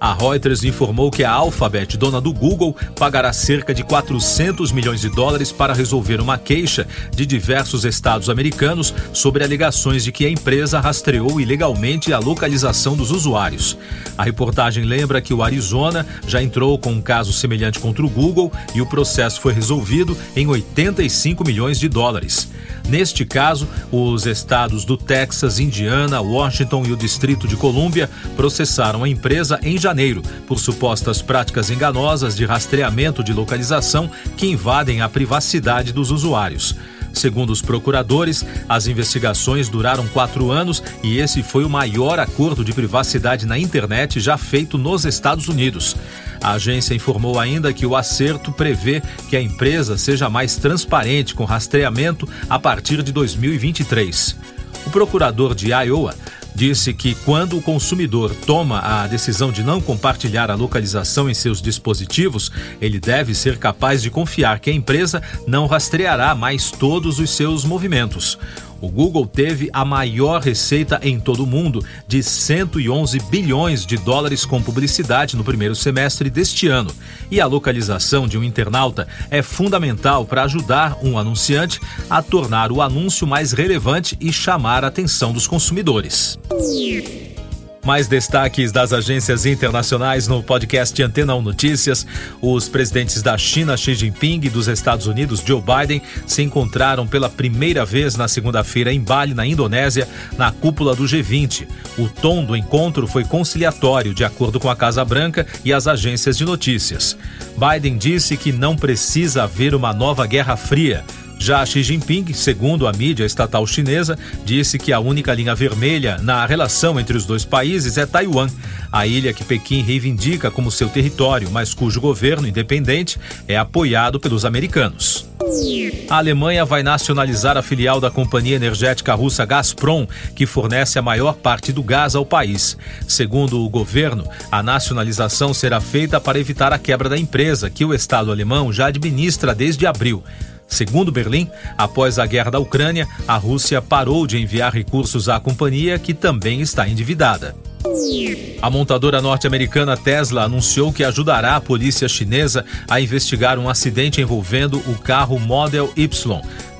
A Reuters informou que a Alphabet, dona do Google, pagará cerca de 400 milhões de dólares para resolver uma queixa de diversos estados americanos sobre alegações de que a empresa rastreou ilegalmente a localização dos usuários. A reportagem lembra que o Arizona já entrou com um caso semelhante contra o Google e o processo foi resolvido em 85 milhões de dólares. Neste caso, os estados do Texas, Indiana, Washington e o Distrito de Colômbia processaram a empresa em janeiro por supostas práticas enganosas de rastreamento de localização que invadem a privacidade dos usuários. Segundo os procuradores, as investigações duraram quatro anos e esse foi o maior acordo de privacidade na internet já feito nos Estados Unidos. A agência informou ainda que o acerto prevê que a empresa seja mais transparente com rastreamento a partir de 2023. O procurador de Iowa disse que quando o consumidor toma a decisão de não compartilhar a localização em seus dispositivos, ele deve ser capaz de confiar que a empresa não rastreará mais todos os seus movimentos. O Google teve a maior receita em todo o mundo, de 111 bilhões de dólares com publicidade no primeiro semestre deste ano. E a localização de um internauta é fundamental para ajudar um anunciante a tornar o anúncio mais relevante e chamar a atenção dos consumidores. Mais destaques das agências internacionais no podcast Antena 1 Notícias. Os presidentes da China, Xi Jinping, e dos Estados Unidos, Joe Biden, se encontraram pela primeira vez na segunda-feira em Bali, na Indonésia, na cúpula do G20. O tom do encontro foi conciliatório, de acordo com a Casa Branca e as agências de notícias. Biden disse que não precisa haver uma nova Guerra Fria já Xi Jinping, segundo a mídia estatal chinesa, disse que a única linha vermelha na relação entre os dois países é Taiwan, a ilha que Pequim reivindica como seu território, mas cujo governo independente é apoiado pelos americanos. A Alemanha vai nacionalizar a filial da companhia energética russa Gazprom, que fornece a maior parte do gás ao país. Segundo o governo, a nacionalização será feita para evitar a quebra da empresa, que o Estado alemão já administra desde abril. Segundo Berlim, após a guerra da Ucrânia, a Rússia parou de enviar recursos à companhia, que também está endividada. A montadora norte-americana Tesla anunciou que ajudará a polícia chinesa a investigar um acidente envolvendo o carro Model Y,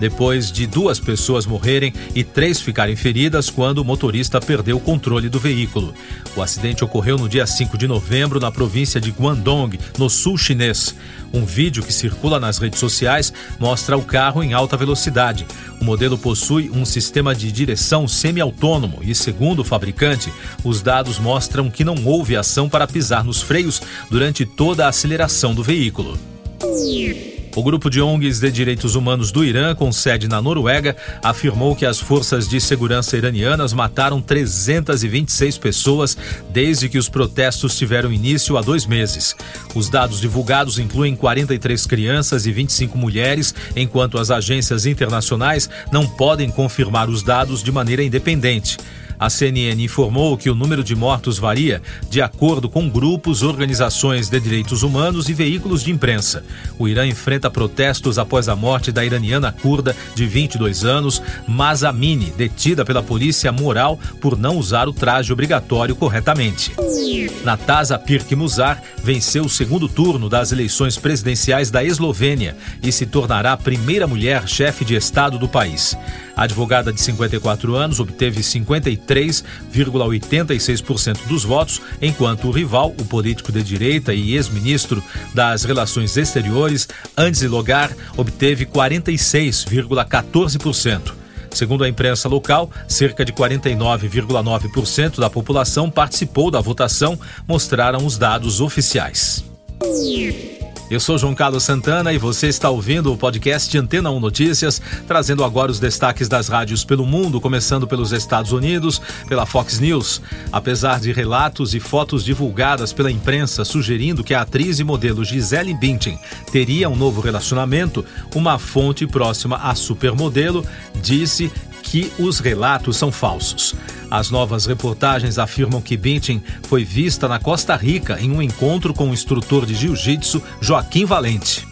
depois de duas pessoas morrerem e três ficarem feridas quando o motorista perdeu o controle do veículo. O acidente ocorreu no dia 5 de novembro na província de Guangdong, no sul chinês. Um vídeo que circula nas redes sociais mostra o carro em alta velocidade. O modelo possui um sistema de direção semi-autônomo e, segundo o fabricante, os dados mostram que não houve ação para pisar nos freios durante toda a aceleração do veículo. O grupo de ONGs de direitos humanos do Irã, com sede na Noruega, afirmou que as forças de segurança iranianas mataram 326 pessoas desde que os protestos tiveram início há dois meses. Os dados divulgados incluem 43 crianças e 25 mulheres, enquanto as agências internacionais não podem confirmar os dados de maneira independente. A CNN informou que o número de mortos varia de acordo com grupos, organizações de direitos humanos e veículos de imprensa. O Irã enfrenta protestos após a morte da iraniana curda de 22 anos, Mazamini, detida pela polícia moral por não usar o traje obrigatório corretamente. Natasa Pirk-Musar venceu o segundo turno das eleições presidenciais da Eslovênia e se tornará a primeira mulher chefe de Estado do país. A advogada de 54 anos obteve 53,86% dos votos, enquanto o rival, o político de direita e ex-ministro das Relações Exteriores, Andes Logar, obteve 46,14%. Segundo a imprensa local, cerca de 49,9% da população participou da votação, mostraram os dados oficiais. Eu sou João Carlos Santana e você está ouvindo o podcast Antena 1 Notícias, trazendo agora os destaques das rádios pelo mundo, começando pelos Estados Unidos, pela Fox News. Apesar de relatos e fotos divulgadas pela imprensa sugerindo que a atriz e modelo Gisele Bündchen teria um novo relacionamento, uma fonte próxima à supermodelo disse que os relatos são falsos. As novas reportagens afirmam que Bündchen foi vista na Costa Rica em um encontro com o instrutor de jiu-jitsu Joaquim Valente.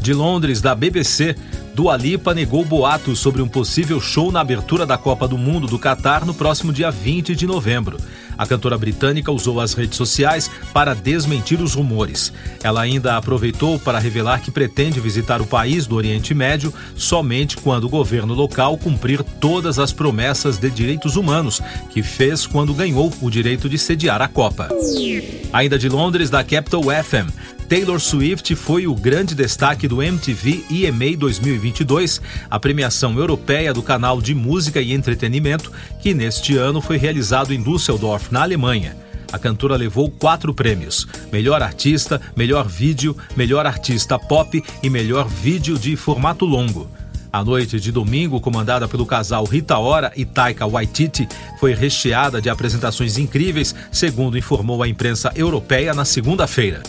De Londres, da BBC, Dua Lipa negou boatos sobre um possível show na abertura da Copa do Mundo do Catar no próximo dia 20 de novembro. A cantora britânica usou as redes sociais para desmentir os rumores. Ela ainda aproveitou para revelar que pretende visitar o país do Oriente Médio somente quando o governo local cumprir todas as promessas de direitos humanos que fez quando ganhou o direito de sediar a Copa. Ainda de Londres, da Capital FM, Taylor Swift foi o grande destaque do MTV EMA 2022, a premiação europeia do canal de música e entretenimento, que neste ano foi realizado em Düsseldorf, na Alemanha. A cantora levou quatro prêmios: Melhor Artista, Melhor Vídeo, Melhor Artista Pop e Melhor Vídeo de Formato Longo. A noite de domingo, comandada pelo casal Rita Ora e Taika Waititi, foi recheada de apresentações incríveis, segundo informou a imprensa europeia na segunda-feira.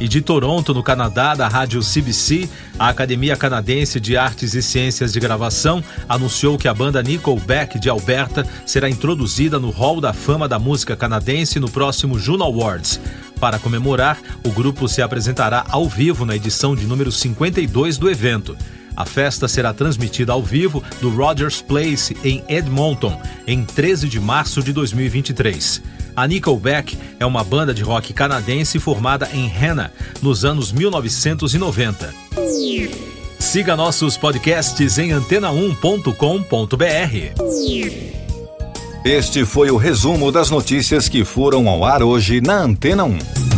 E de Toronto, no Canadá, da rádio CBC, a Academia Canadense de Artes e Ciências de Gravação anunciou que a banda Nickelback de Alberta será introduzida no Hall da Fama da Música Canadense no próximo Juno Awards. Para comemorar, o grupo se apresentará ao vivo na edição de número 52 do evento. A festa será transmitida ao vivo do Rogers Place em Edmonton, em 13 de março de 2023. A Nickelback é uma banda de rock canadense formada em Hannah, nos anos 1990. Siga nossos podcasts em antena1.com.br. Este foi o resumo das notícias que foram ao ar hoje na Antena 1.